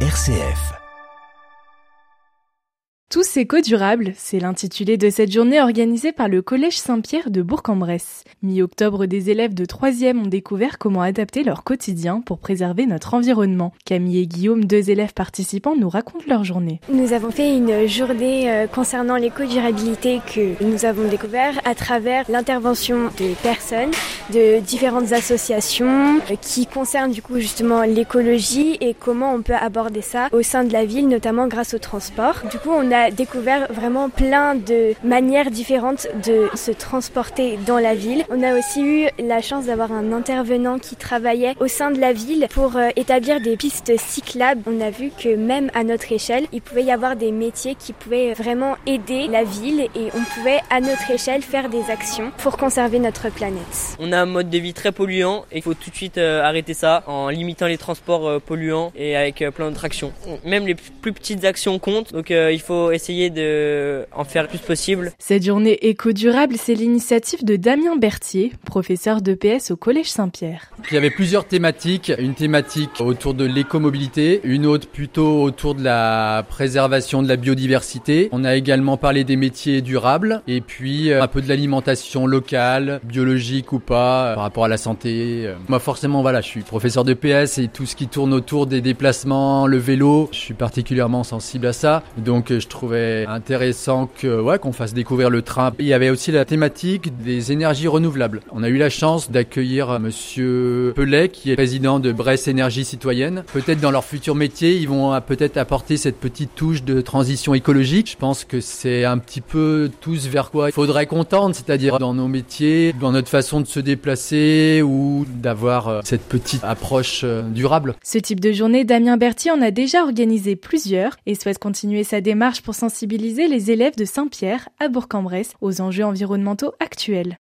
RCF. Tous éco-durables, c'est l'intitulé de cette journée organisée par le Collège Saint-Pierre de Bourg-en-Bresse. Mi-octobre, des élèves de 3e ont découvert comment adapter leur quotidien pour préserver notre environnement. Camille et Guillaume, deux élèves participants, nous racontent leur journée. Nous avons fait une journée euh, concernant l'éco-durabilité que nous avons découvert à travers l'intervention de personnes de différentes associations euh, qui concernent du coup justement l'écologie et comment on peut aborder ça au sein de la ville, notamment grâce au transport. Du coup, on a découvert vraiment plein de manières différentes de se transporter dans la ville. On a aussi eu la chance d'avoir un intervenant qui travaillait au sein de la ville pour euh, établir des pistes cyclables. On a vu que même à notre échelle, il pouvait y avoir des métiers qui pouvaient vraiment aider la ville et on pouvait à notre échelle faire des actions pour conserver notre planète. On a un mode de vie très polluant et il faut tout de suite euh, arrêter ça en limitant les transports euh, polluants et avec plein d'autres actions. Même les plus petites actions comptent, donc il faut essayer de en faire le plus possible. Cette journée éco-durable, c'est l'initiative de Damien Berthier, professeur d'EPS au Collège Saint-Pierre. Il y avait plusieurs thématiques. Une thématique autour de l'écomobilité, une autre plutôt autour de la préservation de la biodiversité. On a également parlé des métiers durables et puis euh, un peu de l'alimentation locale, biologique ou pas, euh, par rapport à la santé. Euh, moi forcément, voilà, je suis professeur d'EPS et tout ce qui tourne autour des déplacements, le vélo, je suis particulièrement sensible à ça. Donc je trouvais intéressant que ouais, qu'on fasse découvrir le train. Il y avait aussi la thématique des énergies renouvelables. On a eu la chance d'accueillir monsieur Pellet qui est président de Bresse Énergie Citoyenne. Peut-être dans leur futur métier, ils vont peut-être apporter cette petite touche de transition écologique. Je pense que c'est un petit peu tous vers quoi il faudrait qu'on tente, c'est-à-dire dans nos métiers, dans notre façon de se déplacer ou d'avoir euh, cette petite approche euh, durable. Ce type de journée, Damien Berthier en a déjà organisé plusieurs et souhaite continuer sa démarche pour sensibiliser les élèves de Saint-Pierre à Bourg-en-Bresse aux enjeux environnementaux actuels.